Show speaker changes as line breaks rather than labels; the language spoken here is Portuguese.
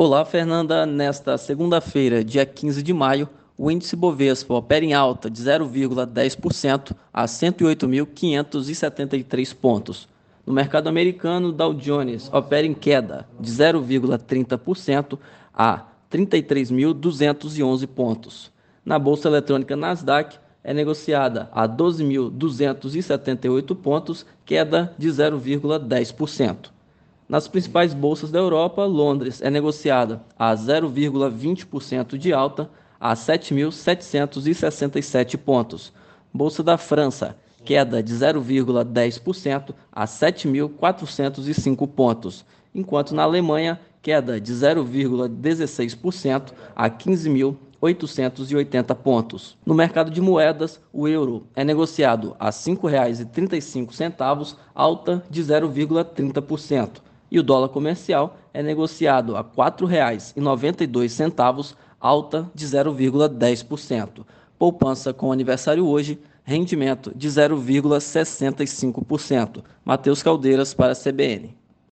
Olá, Fernanda. Nesta segunda-feira, dia 15 de maio, o índice Bovespa opera em alta de 0,10% a 108.573 pontos. No mercado americano, Dow Jones opera em queda de 0,30% a 33.211 pontos. Na bolsa eletrônica Nasdaq, é negociada a 12.278 pontos, queda de 0,10%. Nas principais bolsas da Europa, Londres é negociada a 0,20% de alta a 7.767 pontos. Bolsa da França, queda de 0,10% a 7.405 pontos, enquanto na Alemanha, queda de 0,16% a 15.880 pontos. No mercado de moedas, o euro é negociado a R$ 5,35, alta de 0,30% e o dólar comercial é negociado a R$ 4,92, alta de 0,10%. Poupança com aniversário hoje, rendimento de 0,65%. Matheus Caldeiras para a CBN.